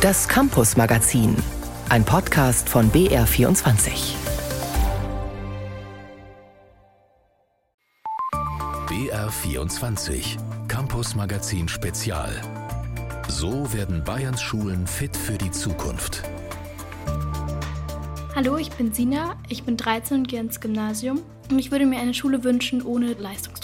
Das Campus Magazin, ein Podcast von BR24. BR24 Campus Magazin Spezial. So werden Bayerns Schulen fit für die Zukunft. Hallo, ich bin Sina, ich bin 13 und gehe ins Gymnasium und ich würde mir eine Schule wünschen ohne Leistungsdruck.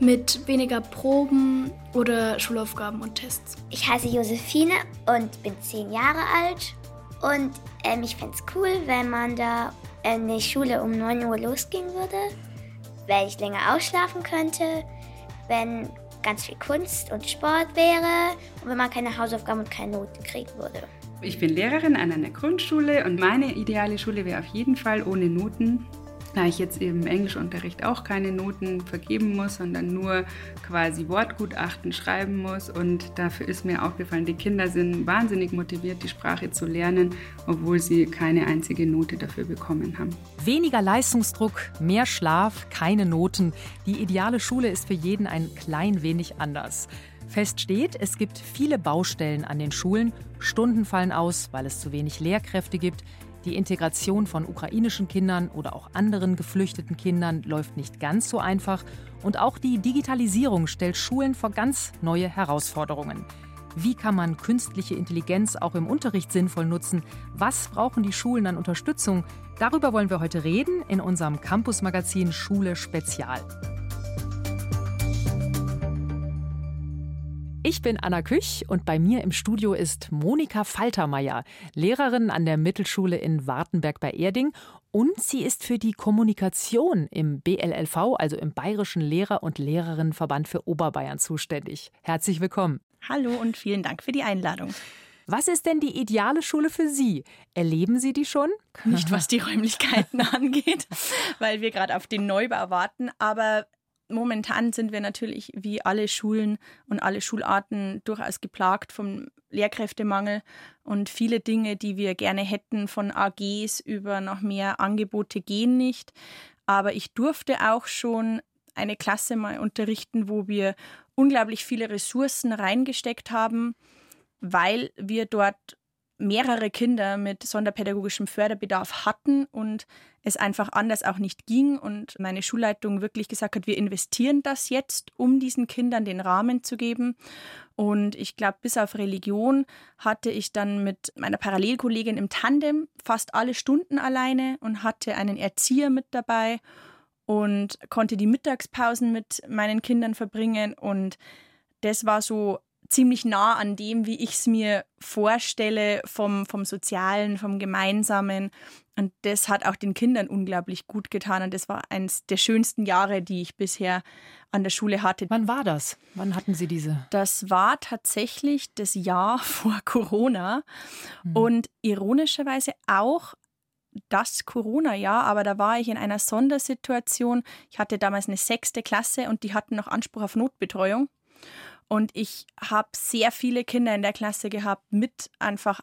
Mit weniger Proben oder Schulaufgaben und Tests. Ich heiße Josephine und bin 10 Jahre alt und ähm, ich fände es cool, wenn man da in die Schule um 9 Uhr losgehen würde, weil ich länger ausschlafen könnte, wenn ganz viel Kunst und Sport wäre und wenn man keine Hausaufgaben und keine Noten kriegen würde. Ich bin Lehrerin an einer Grundschule und meine ideale Schule wäre auf jeden Fall ohne Noten. Da ich jetzt im Englischunterricht auch keine Noten vergeben muss, sondern nur quasi Wortgutachten schreiben muss. Und dafür ist mir aufgefallen, die Kinder sind wahnsinnig motiviert, die Sprache zu lernen, obwohl sie keine einzige Note dafür bekommen haben. Weniger Leistungsdruck, mehr Schlaf, keine Noten. Die ideale Schule ist für jeden ein klein wenig anders. Fest steht, es gibt viele Baustellen an den Schulen. Stunden fallen aus, weil es zu wenig Lehrkräfte gibt. Die Integration von ukrainischen Kindern oder auch anderen geflüchteten Kindern läuft nicht ganz so einfach. Und auch die Digitalisierung stellt Schulen vor ganz neue Herausforderungen. Wie kann man künstliche Intelligenz auch im Unterricht sinnvoll nutzen? Was brauchen die Schulen an Unterstützung? Darüber wollen wir heute reden in unserem Campus-Magazin Schule Spezial. Ich bin Anna Küch und bei mir im Studio ist Monika Faltermeier, Lehrerin an der Mittelschule in Wartenberg bei Erding und sie ist für die Kommunikation im BLLV, also im Bayerischen Lehrer- und Lehrerinnenverband für Oberbayern zuständig. Herzlich willkommen. Hallo und vielen Dank für die Einladung. Was ist denn die ideale Schule für Sie? Erleben Sie die schon? Nicht, was die Räumlichkeiten angeht, weil wir gerade auf den Neubau warten. Aber momentan sind wir natürlich wie alle Schulen und alle Schularten durchaus geplagt vom Lehrkräftemangel und viele Dinge, die wir gerne hätten von AGs über noch mehr Angebote gehen nicht. Aber ich durfte auch schon eine Klasse mal unterrichten, wo wir unglaublich viele Ressourcen reingesteckt haben, weil wir dort mehrere Kinder mit sonderpädagogischem Förderbedarf hatten und es einfach anders auch nicht ging und meine Schulleitung wirklich gesagt hat, wir investieren das jetzt, um diesen Kindern den Rahmen zu geben. Und ich glaube, bis auf Religion hatte ich dann mit meiner Parallelkollegin im Tandem fast alle Stunden alleine und hatte einen Erzieher mit dabei und konnte die Mittagspausen mit meinen Kindern verbringen und das war so ziemlich nah an dem, wie ich es mir vorstelle, vom, vom Sozialen, vom Gemeinsamen. Und das hat auch den Kindern unglaublich gut getan. Und das war eines der schönsten Jahre, die ich bisher an der Schule hatte. Wann war das? Wann hatten Sie diese? Das war tatsächlich das Jahr vor Corona. Mhm. Und ironischerweise auch das Corona-Jahr, aber da war ich in einer Sondersituation. Ich hatte damals eine sechste Klasse und die hatten noch Anspruch auf Notbetreuung. Und ich habe sehr viele Kinder in der Klasse gehabt mit einfach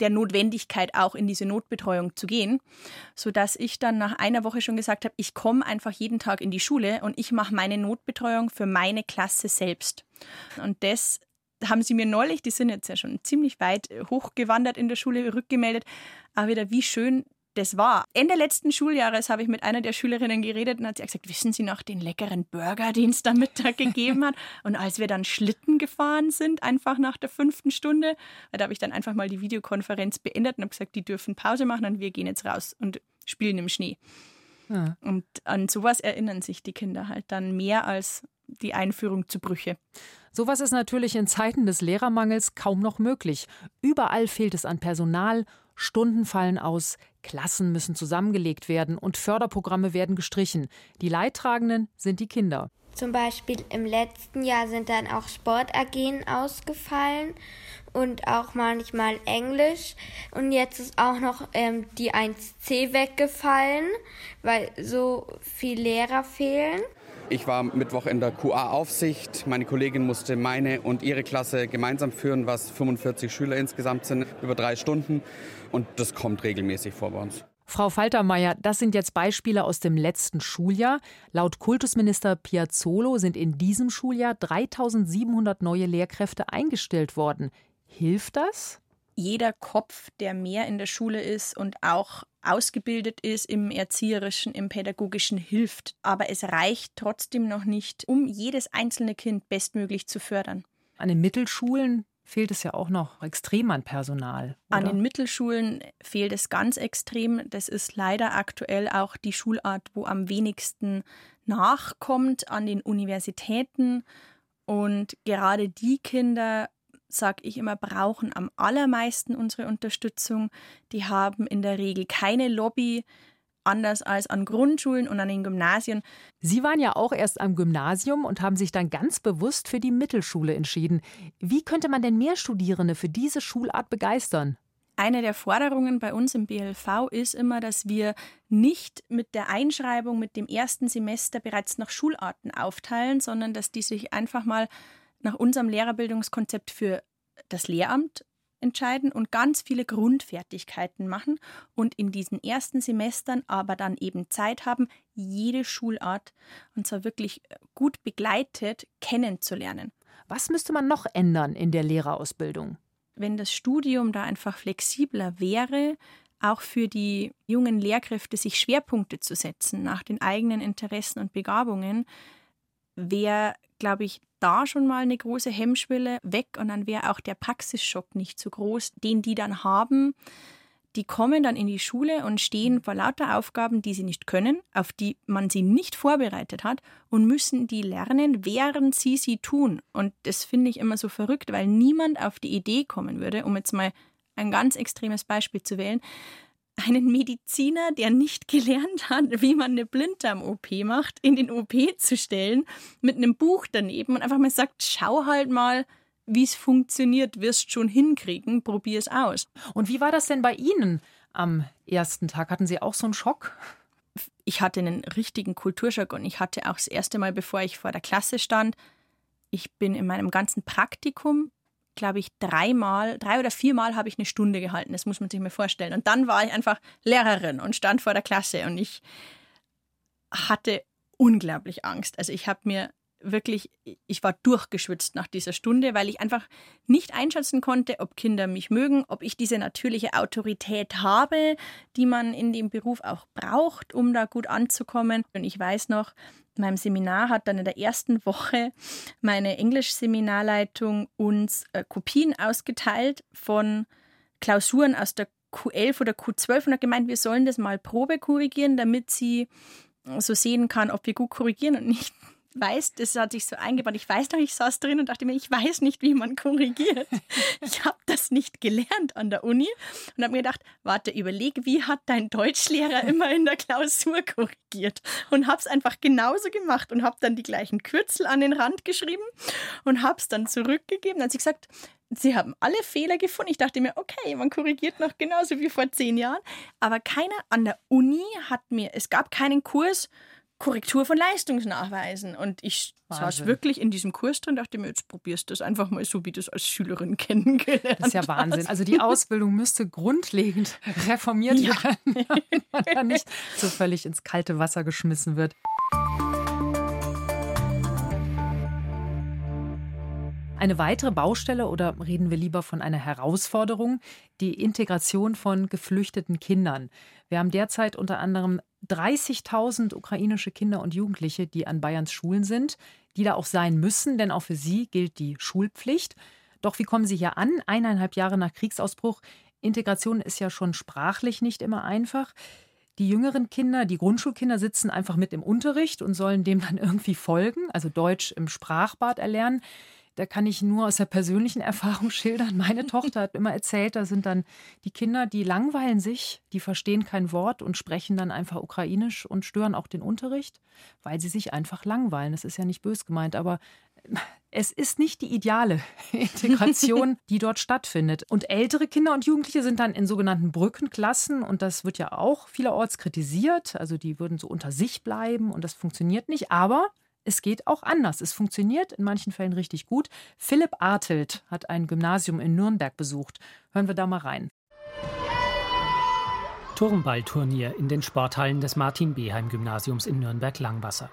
der Notwendigkeit auch in diese Notbetreuung zu gehen, so dass ich dann nach einer Woche schon gesagt habe, ich komme einfach jeden Tag in die Schule und ich mache meine Notbetreuung für meine Klasse selbst. Und das haben sie mir neulich, die sind jetzt ja schon ziemlich weit hochgewandert in der Schule, rückgemeldet, aber wieder wie schön das war. Ende letzten Schuljahres habe ich mit einer der Schülerinnen geredet und hat sie gesagt, wissen Sie noch den leckeren Burger, den es da Mittag gegeben hat? Und als wir dann Schlitten gefahren sind, einfach nach der fünften Stunde, da habe ich dann einfach mal die Videokonferenz beendet und habe gesagt, die dürfen Pause machen und wir gehen jetzt raus und spielen im Schnee. Ja. Und an sowas erinnern sich die Kinder halt dann mehr als die Einführung zu Brüche. Sowas ist natürlich in Zeiten des Lehrermangels kaum noch möglich. Überall fehlt es an Personal Stunden fallen aus, Klassen müssen zusammengelegt werden und Förderprogramme werden gestrichen. Die Leidtragenden sind die Kinder. Zum Beispiel im letzten Jahr sind dann auch Sport-AGen ausgefallen und auch manchmal Englisch. Und jetzt ist auch noch ähm, die 1C weggefallen, weil so viele Lehrer fehlen. Ich war Mittwoch in der QA-Aufsicht. Meine Kollegin musste meine und ihre Klasse gemeinsam führen, was 45 Schüler insgesamt sind, über drei Stunden. Und das kommt regelmäßig vor bei uns. Frau Faltermeier, das sind jetzt Beispiele aus dem letzten Schuljahr. Laut Kultusminister Piazzolo sind in diesem Schuljahr 3700 neue Lehrkräfte eingestellt worden. Hilft das? Jeder Kopf, der mehr in der Schule ist und auch ausgebildet ist im erzieherischen, im pädagogischen, hilft. Aber es reicht trotzdem noch nicht, um jedes einzelne Kind bestmöglich zu fördern. An den Mittelschulen fehlt es ja auch noch extrem an Personal. Oder? An den Mittelschulen fehlt es ganz extrem. Das ist leider aktuell auch die Schulart, wo am wenigsten nachkommt an den Universitäten. Und gerade die Kinder, sage ich immer, brauchen am allermeisten unsere Unterstützung. Die haben in der Regel keine Lobby, anders als an Grundschulen und an den Gymnasien. Sie waren ja auch erst am Gymnasium und haben sich dann ganz bewusst für die Mittelschule entschieden. Wie könnte man denn mehr Studierende für diese Schulart begeistern? Eine der Forderungen bei uns im BLV ist immer, dass wir nicht mit der Einschreibung mit dem ersten Semester bereits nach Schularten aufteilen, sondern dass die sich einfach mal nach unserem Lehrerbildungskonzept für das Lehramt entscheiden und ganz viele Grundfertigkeiten machen und in diesen ersten Semestern aber dann eben Zeit haben, jede Schulart und zwar wirklich gut begleitet kennenzulernen. Was müsste man noch ändern in der Lehrerausbildung? Wenn das Studium da einfach flexibler wäre, auch für die jungen Lehrkräfte sich Schwerpunkte zu setzen nach den eigenen Interessen und Begabungen, wäre, glaube ich, da schon mal eine große Hemmschwelle weg und dann wäre auch der Praxisschock nicht so groß, den die dann haben. Die kommen dann in die Schule und stehen vor lauter Aufgaben, die sie nicht können, auf die man sie nicht vorbereitet hat und müssen die lernen, während sie sie tun. Und das finde ich immer so verrückt, weil niemand auf die Idee kommen würde, um jetzt mal ein ganz extremes Beispiel zu wählen, einen Mediziner, der nicht gelernt hat, wie man eine Blinddarm-OP macht, in den OP zu stellen, mit einem Buch daneben und einfach mal sagt, schau halt mal, wie es funktioniert, wirst schon hinkriegen, probier es aus. Und wie war das denn bei Ihnen am ersten Tag? Hatten Sie auch so einen Schock? Ich hatte einen richtigen Kulturschock und ich hatte auch das erste Mal, bevor ich vor der Klasse stand, ich bin in meinem ganzen Praktikum glaube ich, dreimal, drei oder viermal habe ich eine Stunde gehalten. Das muss man sich mal vorstellen. Und dann war ich einfach Lehrerin und stand vor der Klasse und ich hatte unglaublich Angst. Also ich habe mir wirklich, ich war durchgeschwitzt nach dieser Stunde, weil ich einfach nicht einschätzen konnte, ob Kinder mich mögen, ob ich diese natürliche Autorität habe, die man in dem Beruf auch braucht, um da gut anzukommen. Und ich weiß noch, meinem Seminar hat dann in der ersten Woche meine Englisch-Seminarleitung uns äh, Kopien ausgeteilt von Klausuren aus der Q11 oder Q12 und hat gemeint, wir sollen das mal Probe korrigieren, damit sie so sehen kann, ob wir gut korrigieren und nicht weiß, das hat sich so eingebaut. Ich weiß noch, ich saß drin und dachte mir, ich weiß nicht, wie man korrigiert. Ich habe das nicht gelernt an der Uni und habe mir gedacht, warte, überleg, wie hat dein Deutschlehrer immer in der Klausur korrigiert? Und habe es einfach genauso gemacht und habe dann die gleichen Kürzel an den Rand geschrieben und habe es dann zurückgegeben. Dann hat sie gesagt, sie haben alle Fehler gefunden. Ich dachte mir, okay, man korrigiert noch genauso wie vor zehn Jahren. Aber keiner an der Uni hat mir, es gab keinen Kurs, Korrektur von Leistungsnachweisen. Und ich Wahnsinn. saß wirklich in diesem Kurs drin, dachte mir, jetzt probierst du das einfach mal so, wie du es als Schülerin kennengelernt Das ist ja Wahnsinn. Also die Ausbildung müsste grundlegend reformiert ja. werden, damit man da nicht so völlig ins kalte Wasser geschmissen wird. Eine weitere Baustelle oder reden wir lieber von einer Herausforderung, die Integration von geflüchteten Kindern. Wir haben derzeit unter anderem 30.000 ukrainische Kinder und Jugendliche, die an Bayerns Schulen sind, die da auch sein müssen, denn auch für sie gilt die Schulpflicht. Doch wie kommen sie hier an? Eineinhalb Jahre nach Kriegsausbruch. Integration ist ja schon sprachlich nicht immer einfach. Die jüngeren Kinder, die Grundschulkinder sitzen einfach mit im Unterricht und sollen dem dann irgendwie folgen, also Deutsch im Sprachbad erlernen. Da kann ich nur aus der persönlichen Erfahrung schildern. Meine Tochter hat immer erzählt, da sind dann die Kinder, die langweilen sich, die verstehen kein Wort und sprechen dann einfach ukrainisch und stören auch den Unterricht, weil sie sich einfach langweilen. Das ist ja nicht bös gemeint, aber es ist nicht die ideale Integration, die dort stattfindet. Und ältere Kinder und Jugendliche sind dann in sogenannten Brückenklassen und das wird ja auch vielerorts kritisiert. Also die würden so unter sich bleiben und das funktioniert nicht. Aber es geht auch anders. Es funktioniert in manchen Fällen richtig gut. Philipp Artelt hat ein Gymnasium in Nürnberg besucht. Hören wir da mal rein. Turmballturnier in den Sporthallen des Martin-Beheim-Gymnasiums in Nürnberg-Langwasser.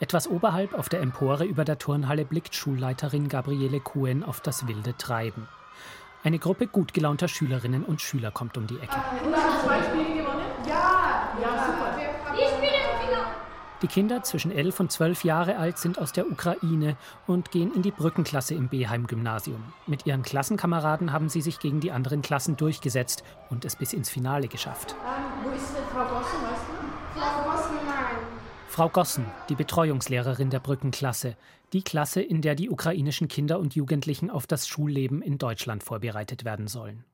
Etwas oberhalb auf der Empore über der Turnhalle blickt Schulleiterin Gabriele Kuhn auf das wilde Treiben. Eine Gruppe gut gelaunter Schülerinnen und Schüler kommt um die Ecke. Die Kinder zwischen 11 und 12 Jahre alt sind aus der Ukraine und gehen in die Brückenklasse im Beheim-Gymnasium. Mit ihren Klassenkameraden haben sie sich gegen die anderen Klassen durchgesetzt und es bis ins Finale geschafft. wo ist Frau Gossen, weißt du? Frau Gossen, nein. Frau Gossen, die Betreuungslehrerin der Brückenklasse, die Klasse, in der die ukrainischen Kinder und Jugendlichen auf das Schulleben in Deutschland vorbereitet werden sollen.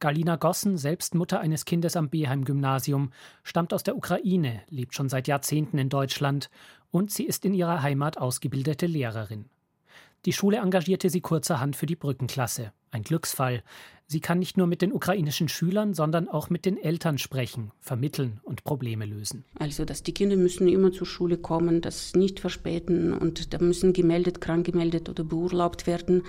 Galina Gossen, selbst Mutter eines Kindes am Beheim-Gymnasium, stammt aus der Ukraine, lebt schon seit Jahrzehnten in Deutschland und sie ist in ihrer Heimat ausgebildete Lehrerin. Die Schule engagierte sie kurzerhand für die Brückenklasse. Ein Glücksfall. Sie kann nicht nur mit den ukrainischen Schülern, sondern auch mit den Eltern sprechen, vermitteln und Probleme lösen. Also, dass die Kinder müssen immer zur Schule kommen, das nicht verspäten und da müssen gemeldet, krank gemeldet oder beurlaubt werden.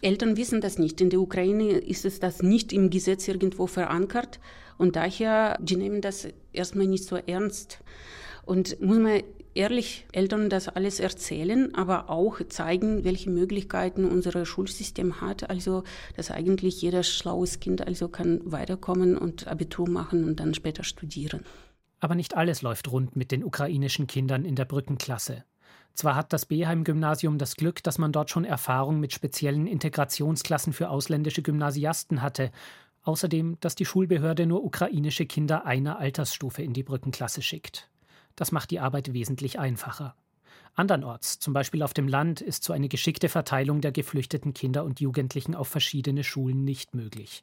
Eltern wissen das nicht. In der Ukraine ist es das nicht im Gesetz irgendwo verankert und daher, die nehmen das erstmal nicht so ernst. Und muss man ehrlich Eltern das alles erzählen, aber auch zeigen, welche Möglichkeiten unser Schulsystem hat. Also, dass eigentlich jeder schlaues Kind also kann weiterkommen und Abitur machen und dann später studieren. Aber nicht alles läuft rund mit den ukrainischen Kindern in der Brückenklasse. Zwar hat das Beheim-Gymnasium das Glück, dass man dort schon Erfahrung mit speziellen Integrationsklassen für ausländische Gymnasiasten hatte, außerdem, dass die Schulbehörde nur ukrainische Kinder einer Altersstufe in die Brückenklasse schickt. Das macht die Arbeit wesentlich einfacher. Andernorts, zum Beispiel auf dem Land, ist so eine geschickte Verteilung der geflüchteten Kinder und Jugendlichen auf verschiedene Schulen nicht möglich.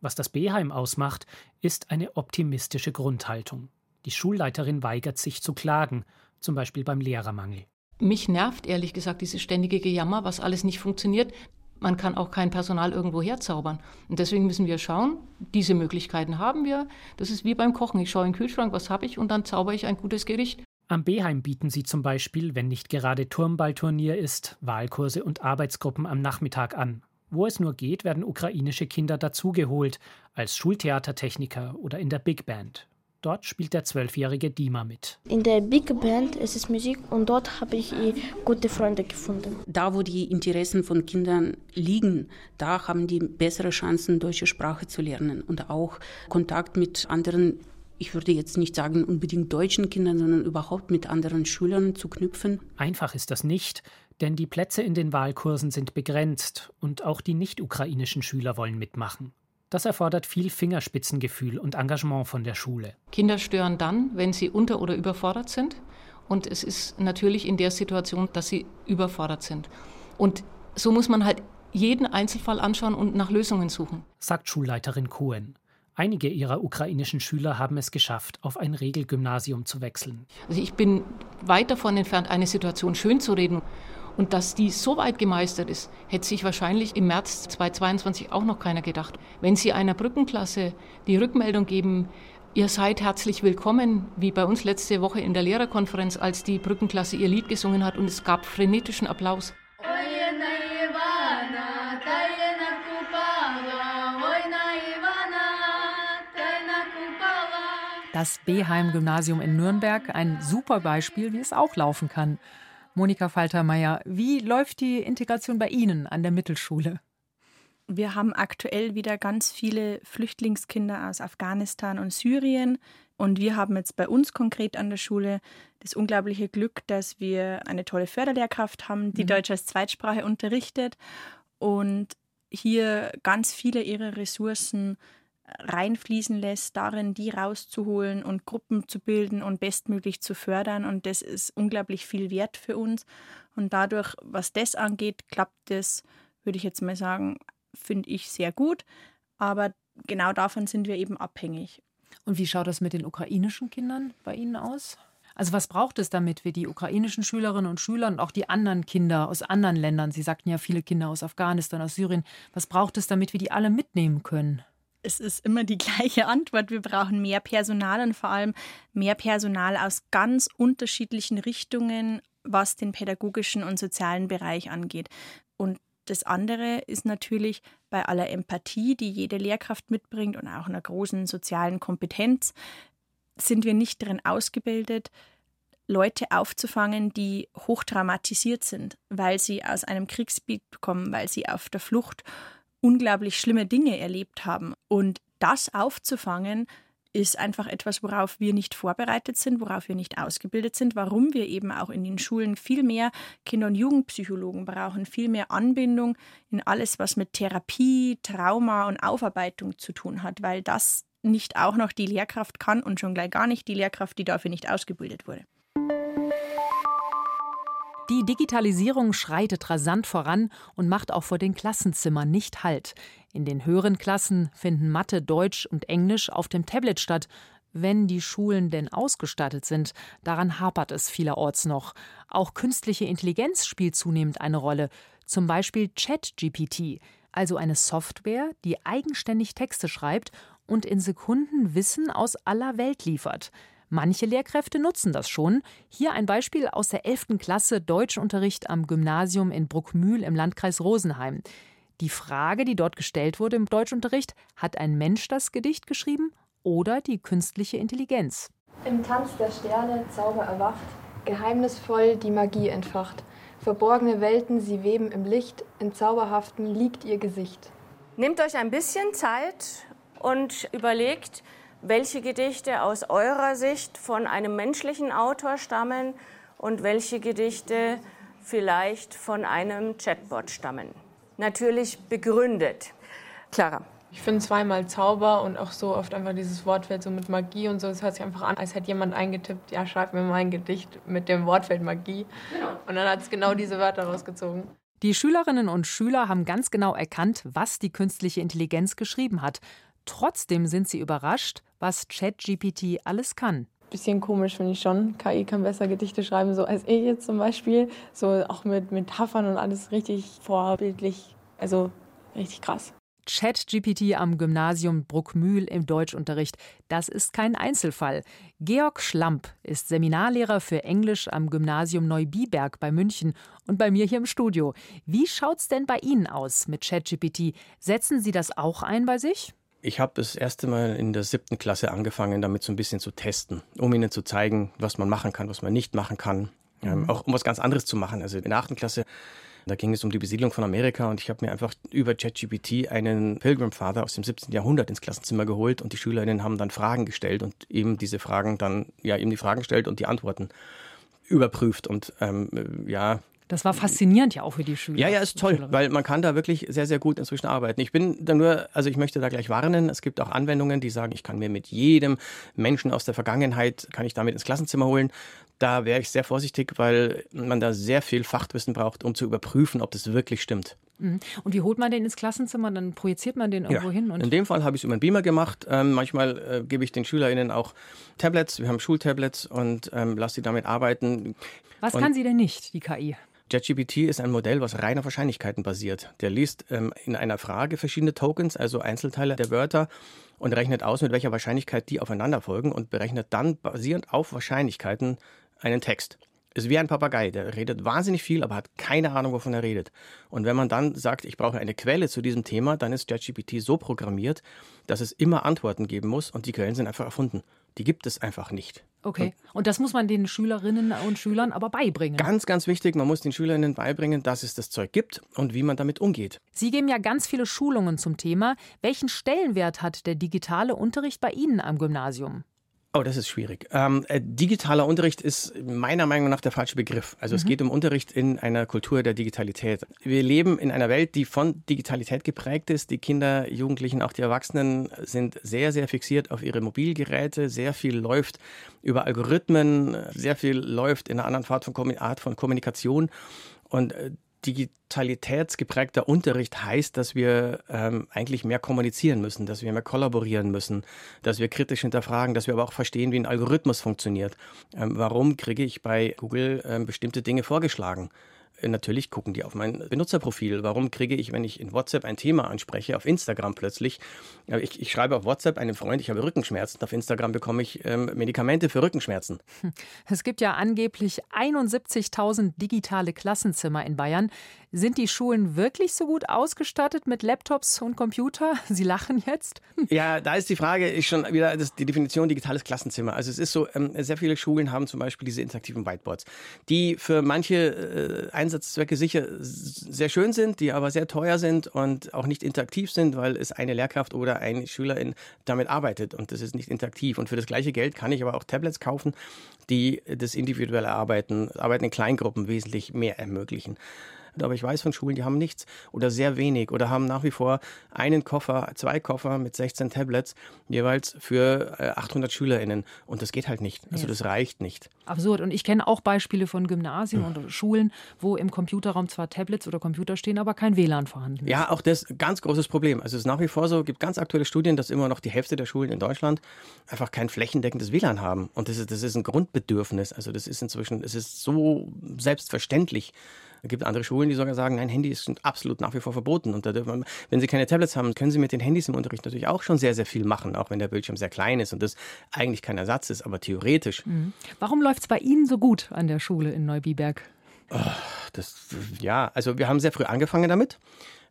Was das Beheim ausmacht, ist eine optimistische Grundhaltung. Die Schulleiterin weigert sich zu klagen, zum Beispiel beim Lehrermangel. Mich nervt ehrlich gesagt dieses ständige Gejammer, was alles nicht funktioniert. Man kann auch kein Personal irgendwo herzaubern. Und deswegen müssen wir schauen, diese Möglichkeiten haben wir. Das ist wie beim Kochen. Ich schaue in den Kühlschrank, was habe ich, und dann zauber ich ein gutes Gericht. Am Beheim bieten sie zum Beispiel, wenn nicht gerade Turmballturnier ist, Wahlkurse und Arbeitsgruppen am Nachmittag an. Wo es nur geht, werden ukrainische Kinder dazugeholt, als Schultheatertechniker oder in der Big Band. Dort spielt der zwölfjährige Dima mit. In der Big Band ist es Musik und dort habe ich eh gute Freunde gefunden. Da, wo die Interessen von Kindern liegen, da haben die bessere Chancen, deutsche Sprache zu lernen und auch Kontakt mit anderen ich würde jetzt nicht sagen unbedingt deutschen Kindern, sondern überhaupt mit anderen Schülern zu knüpfen. Einfach ist das nicht, denn die Plätze in den Wahlkursen sind begrenzt und auch die nicht-ukrainischen Schüler wollen mitmachen. Das erfordert viel Fingerspitzengefühl und Engagement von der Schule. Kinder stören dann, wenn sie unter- oder überfordert sind. Und es ist natürlich in der Situation, dass sie überfordert sind. Und so muss man halt jeden Einzelfall anschauen und nach Lösungen suchen. Sagt Schulleiterin Cohen. Einige ihrer ukrainischen Schüler haben es geschafft, auf ein Regelgymnasium zu wechseln. Also ich bin weit davon entfernt, eine Situation schön zu reden. Und dass die so weit gemeistert ist, hätte sich wahrscheinlich im März 2022 auch noch keiner gedacht. Wenn Sie einer Brückenklasse die Rückmeldung geben, ihr seid herzlich willkommen, wie bei uns letzte Woche in der Lehrerkonferenz, als die Brückenklasse ihr Lied gesungen hat und es gab frenetischen Applaus. Das Beheim-Gymnasium in Nürnberg, ein super Beispiel, wie es auch laufen kann. Monika Faltermeier, wie läuft die Integration bei Ihnen an der Mittelschule? Wir haben aktuell wieder ganz viele Flüchtlingskinder aus Afghanistan und Syrien. Und wir haben jetzt bei uns konkret an der Schule das unglaubliche Glück, dass wir eine tolle Förderlehrkraft haben, die mhm. Deutsch als Zweitsprache unterrichtet und hier ganz viele ihrer Ressourcen reinfließen lässt, darin die rauszuholen und Gruppen zu bilden und bestmöglich zu fördern. Und das ist unglaublich viel wert für uns. Und dadurch, was das angeht, klappt das, würde ich jetzt mal sagen, finde ich sehr gut. Aber genau davon sind wir eben abhängig. Und wie schaut das mit den ukrainischen Kindern bei Ihnen aus? Also was braucht es, damit wir die ukrainischen Schülerinnen und Schüler und auch die anderen Kinder aus anderen Ländern, Sie sagten ja viele Kinder aus Afghanistan, aus Syrien, was braucht es, damit wir die alle mitnehmen können? Es ist immer die gleiche Antwort. Wir brauchen mehr Personal und vor allem mehr Personal aus ganz unterschiedlichen Richtungen, was den pädagogischen und sozialen Bereich angeht. Und das andere ist natürlich bei aller Empathie, die jede Lehrkraft mitbringt und auch einer großen sozialen Kompetenz, sind wir nicht darin ausgebildet, Leute aufzufangen, die hochtraumatisiert sind, weil sie aus einem Kriegsgebiet kommen, weil sie auf der Flucht unglaublich schlimme Dinge erlebt haben. Und das aufzufangen, ist einfach etwas, worauf wir nicht vorbereitet sind, worauf wir nicht ausgebildet sind, warum wir eben auch in den Schulen viel mehr Kinder- und Jugendpsychologen brauchen, viel mehr Anbindung in alles, was mit Therapie, Trauma und Aufarbeitung zu tun hat, weil das nicht auch noch die Lehrkraft kann und schon gleich gar nicht die Lehrkraft, die dafür nicht ausgebildet wurde. Die Digitalisierung schreitet rasant voran und macht auch vor den Klassenzimmern nicht Halt. In den höheren Klassen finden Mathe, Deutsch und Englisch auf dem Tablet statt, wenn die Schulen denn ausgestattet sind. Daran hapert es vielerorts noch. Auch künstliche Intelligenz spielt zunehmend eine Rolle, zum Beispiel ChatGPT, also eine Software, die eigenständig Texte schreibt und in Sekunden Wissen aus aller Welt liefert. Manche Lehrkräfte nutzen das schon. Hier ein Beispiel aus der 11. Klasse Deutschunterricht am Gymnasium in Bruckmühl im Landkreis Rosenheim. Die Frage, die dort gestellt wurde im Deutschunterricht, hat ein Mensch das Gedicht geschrieben oder die künstliche Intelligenz? Im Tanz der Sterne Zauber erwacht, geheimnisvoll die Magie entfacht. Verborgene Welten, sie weben im Licht, in Zauberhaften liegt ihr Gesicht. Nehmt euch ein bisschen Zeit und überlegt, welche Gedichte aus eurer Sicht von einem menschlichen Autor stammen und welche Gedichte vielleicht von einem Chatbot stammen. Natürlich begründet. Clara. Ich finde zweimal Zauber und auch so oft einfach dieses Wortfeld so mit Magie und so. Es hört sich einfach an, als hätte jemand eingetippt, ja, schreib mir mal ein Gedicht mit dem Wortfeld Magie. Genau. Und dann hat es genau diese Wörter rausgezogen. Die Schülerinnen und Schüler haben ganz genau erkannt, was die künstliche Intelligenz geschrieben hat. Trotzdem sind sie überrascht, was ChatGPT alles kann. Bisschen komisch finde ich schon. KI kann besser Gedichte schreiben, so als ich jetzt zum Beispiel. So auch mit Metaphern und alles richtig vorbildlich. Also richtig krass. ChatGPT am Gymnasium Bruckmühl im Deutschunterricht. Das ist kein Einzelfall. Georg Schlamp ist Seminarlehrer für Englisch am Gymnasium Neubiberg bei München und bei mir hier im Studio. Wie schaut's denn bei Ihnen aus mit ChatGPT? Setzen Sie das auch ein bei sich? Ich habe das erste Mal in der siebten Klasse angefangen, damit so ein bisschen zu testen, um ihnen zu zeigen, was man machen kann, was man nicht machen kann. Ähm, mhm. auch um was ganz anderes zu machen. Also in der achten Klasse, da ging es um die Besiedlung von Amerika und ich habe mir einfach über ChatGPT einen Pilgrim Father aus dem 17. Jahrhundert ins Klassenzimmer geholt und die Schülerinnen haben dann Fragen gestellt und eben diese Fragen dann, ja, eben die Fragen gestellt und die Antworten überprüft und ähm, ja, das war faszinierend ja auch für die Schüler. Ja, ja, ist toll, weil man kann da wirklich sehr, sehr gut inzwischen arbeiten. Ich bin da nur, also ich möchte da gleich warnen, es gibt auch Anwendungen, die sagen, ich kann mir mit jedem Menschen aus der Vergangenheit, kann ich damit ins Klassenzimmer holen. Da wäre ich sehr vorsichtig, weil man da sehr viel Fachwissen braucht, um zu überprüfen, ob das wirklich stimmt. Mhm. Und wie holt man den ins Klassenzimmer? Dann projiziert man den irgendwo ja. hin? In dem Fall habe ich es über einen Beamer gemacht. Ähm, manchmal äh, gebe ich den SchülerInnen auch Tablets. Wir haben Schultablets und ähm, lasse sie damit arbeiten. Was und kann sie denn nicht, die KI? JetGPT ist ein Modell, was rein auf Wahrscheinlichkeiten basiert. Der liest ähm, in einer Frage verschiedene Tokens, also Einzelteile der Wörter, und rechnet aus, mit welcher Wahrscheinlichkeit die aufeinander folgen und berechnet dann basierend auf Wahrscheinlichkeiten einen Text. Ist wie ein Papagei, der redet wahnsinnig viel, aber hat keine Ahnung, wovon er redet. Und wenn man dann sagt, ich brauche eine Quelle zu diesem Thema, dann ist JetGPT so programmiert, dass es immer Antworten geben muss und die Quellen sind einfach erfunden. Die gibt es einfach nicht. Okay. Und das muss man den Schülerinnen und Schülern aber beibringen. Ganz, ganz wichtig, man muss den Schülerinnen beibringen, dass es das Zeug gibt und wie man damit umgeht. Sie geben ja ganz viele Schulungen zum Thema. Welchen Stellenwert hat der digitale Unterricht bei Ihnen am Gymnasium? Oh, das ist schwierig. Ähm, äh, digitaler Unterricht ist meiner Meinung nach der falsche Begriff. Also mhm. es geht um Unterricht in einer Kultur der Digitalität. Wir leben in einer Welt, die von Digitalität geprägt ist. Die Kinder, Jugendlichen, auch die Erwachsenen sind sehr, sehr fixiert auf ihre Mobilgeräte. Sehr viel läuft über Algorithmen, sehr viel läuft in einer anderen Art von, Kommunikation. Und äh, digitalitätsgeprägter Unterricht heißt, dass wir ähm, eigentlich mehr kommunizieren müssen, dass wir mehr kollaborieren müssen, dass wir kritisch hinterfragen, dass wir aber auch verstehen, wie ein Algorithmus funktioniert. Ähm, warum kriege ich bei Google ähm, bestimmte Dinge vorgeschlagen? Natürlich gucken die auf mein Benutzerprofil. Warum kriege ich, wenn ich in WhatsApp ein Thema anspreche, auf Instagram plötzlich, ich, ich schreibe auf WhatsApp einem Freund, ich habe Rückenschmerzen, auf Instagram bekomme ich ähm, Medikamente für Rückenschmerzen. Es gibt ja angeblich 71.000 digitale Klassenzimmer in Bayern. Sind die Schulen wirklich so gut ausgestattet mit Laptops und Computer? Sie lachen jetzt. Ja, da ist die Frage ist schon wieder das, die Definition digitales Klassenzimmer. Also es ist so, ähm, sehr viele Schulen haben zum Beispiel diese interaktiven Whiteboards, die für manche äh, Einsatzzwecke sicher sehr schön sind, die aber sehr teuer sind und auch nicht interaktiv sind, weil es eine Lehrkraft oder eine Schülerin damit arbeitet und das ist nicht interaktiv. Und für das gleiche Geld kann ich aber auch Tablets kaufen, die das individuelle Arbeiten, Arbeiten in Kleingruppen wesentlich mehr ermöglichen. Aber ich weiß von Schulen, die haben nichts oder sehr wenig oder haben nach wie vor einen Koffer, zwei Koffer mit 16 Tablets jeweils für 800 äh, SchülerInnen. Und das geht halt nicht. Also das reicht nicht. Absurd. Und ich kenne auch Beispiele von Gymnasien und Schulen, wo im Computerraum zwar Tablets oder Computer stehen, aber kein WLAN vorhanden ist. Ja, auch das ganz großes Problem. Also es ist nach wie vor so, es gibt ganz aktuelle Studien, dass immer noch die Hälfte der Schulen in Deutschland einfach kein flächendeckendes WLAN haben. Und das ist, das ist ein Grundbedürfnis. Also das ist inzwischen, es ist so selbstverständlich. Es gibt andere Schulen, die sogar sagen, nein, Handys sind absolut nach wie vor verboten. Und man, wenn sie keine Tablets haben, können sie mit den Handys im Unterricht natürlich auch schon sehr, sehr viel machen, auch wenn der Bildschirm sehr klein ist und das eigentlich kein Ersatz ist, aber theoretisch. Mhm. Warum läuft es bei Ihnen so gut an der Schule in Neubiberg? Oh, das, ja, also wir haben sehr früh angefangen damit.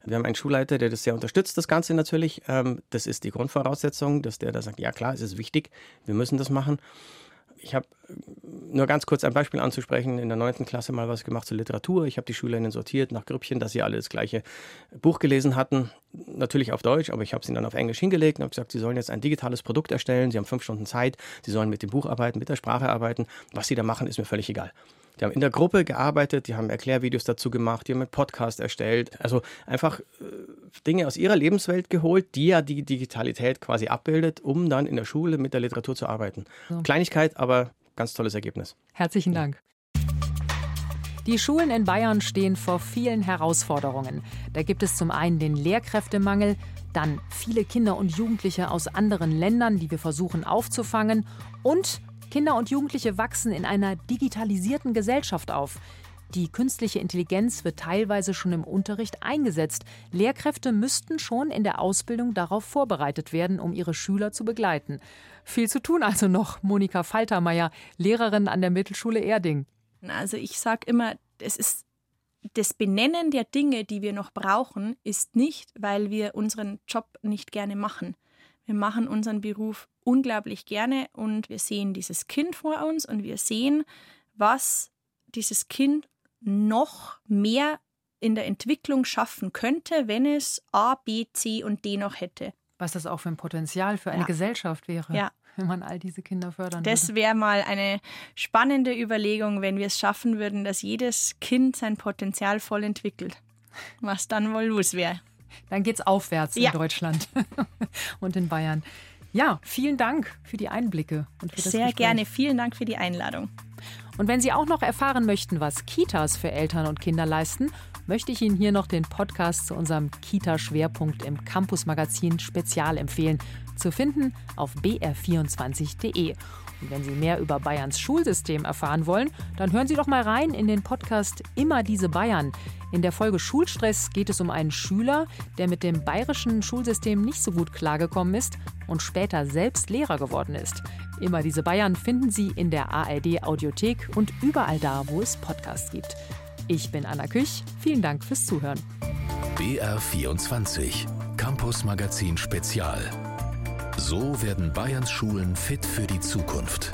Wir haben einen Schulleiter, der das sehr unterstützt, das Ganze natürlich. Ähm, das ist die Grundvoraussetzung, dass der da sagt, ja klar, es ist wichtig, wir müssen das machen ich habe nur ganz kurz ein Beispiel anzusprechen, in der neunten Klasse mal was gemacht zur Literatur. Ich habe die Schülerinnen sortiert nach Grüppchen, dass sie alle das gleiche Buch gelesen hatten. Natürlich auf Deutsch, aber ich habe sie dann auf Englisch hingelegt und habe gesagt, sie sollen jetzt ein digitales Produkt erstellen. Sie haben fünf Stunden Zeit, sie sollen mit dem Buch arbeiten, mit der Sprache arbeiten. Was sie da machen, ist mir völlig egal. Die haben in der Gruppe gearbeitet, die haben Erklärvideos dazu gemacht, die haben einen Podcast erstellt. Also einfach äh, Dinge aus ihrer Lebenswelt geholt, die ja die Digitalität quasi abbildet, um dann in der Schule mit der Literatur zu arbeiten. So. Kleinigkeit, aber ganz tolles Ergebnis. Herzlichen Dank. Die Schulen in Bayern stehen vor vielen Herausforderungen. Da gibt es zum einen den Lehrkräftemangel, dann viele Kinder und Jugendliche aus anderen Ländern, die wir versuchen aufzufangen, und Kinder und Jugendliche wachsen in einer digitalisierten Gesellschaft auf. Die künstliche Intelligenz wird teilweise schon im Unterricht eingesetzt. Lehrkräfte müssten schon in der Ausbildung darauf vorbereitet werden, um ihre Schüler zu begleiten. Viel zu tun also noch. Monika Faltermeier, Lehrerin an der Mittelschule Erding. Also ich sage immer, es ist das Benennen der Dinge, die wir noch brauchen, ist nicht, weil wir unseren Job nicht gerne machen. Wir machen unseren Beruf unglaublich gerne und wir sehen dieses Kind vor uns und wir sehen, was dieses Kind noch mehr in der Entwicklung schaffen könnte, wenn es A, B, C und D noch hätte. Was das auch für ein Potenzial für eine ja. Gesellschaft wäre. Ja. Wenn man all diese Kinder fördern Das würde. wäre mal eine spannende Überlegung, wenn wir es schaffen würden, dass jedes Kind sein Potenzial voll entwickelt. Was dann wohl los wäre. Dann geht es aufwärts ja. in Deutschland und in Bayern. Ja, vielen Dank für die Einblicke und für das Sehr Gespräch. gerne. Vielen Dank für die Einladung. Und wenn Sie auch noch erfahren möchten, was Kitas für Eltern und Kinder leisten, möchte ich Ihnen hier noch den Podcast zu unserem Kita-Schwerpunkt im Campus-Magazin Spezial empfehlen. Zu finden auf br24.de. Und wenn Sie mehr über Bayerns Schulsystem erfahren wollen, dann hören Sie doch mal rein in den Podcast Immer diese Bayern. In der Folge Schulstress geht es um einen Schüler, der mit dem bayerischen Schulsystem nicht so gut klargekommen ist und später selbst Lehrer geworden ist. Immer diese Bayern finden Sie in der ARD Audiothek und überall da, wo es Podcasts gibt. Ich bin Anna Küch. Vielen Dank fürs Zuhören. BR24 Campus Magazin Spezial. So werden Bayerns Schulen fit für die Zukunft.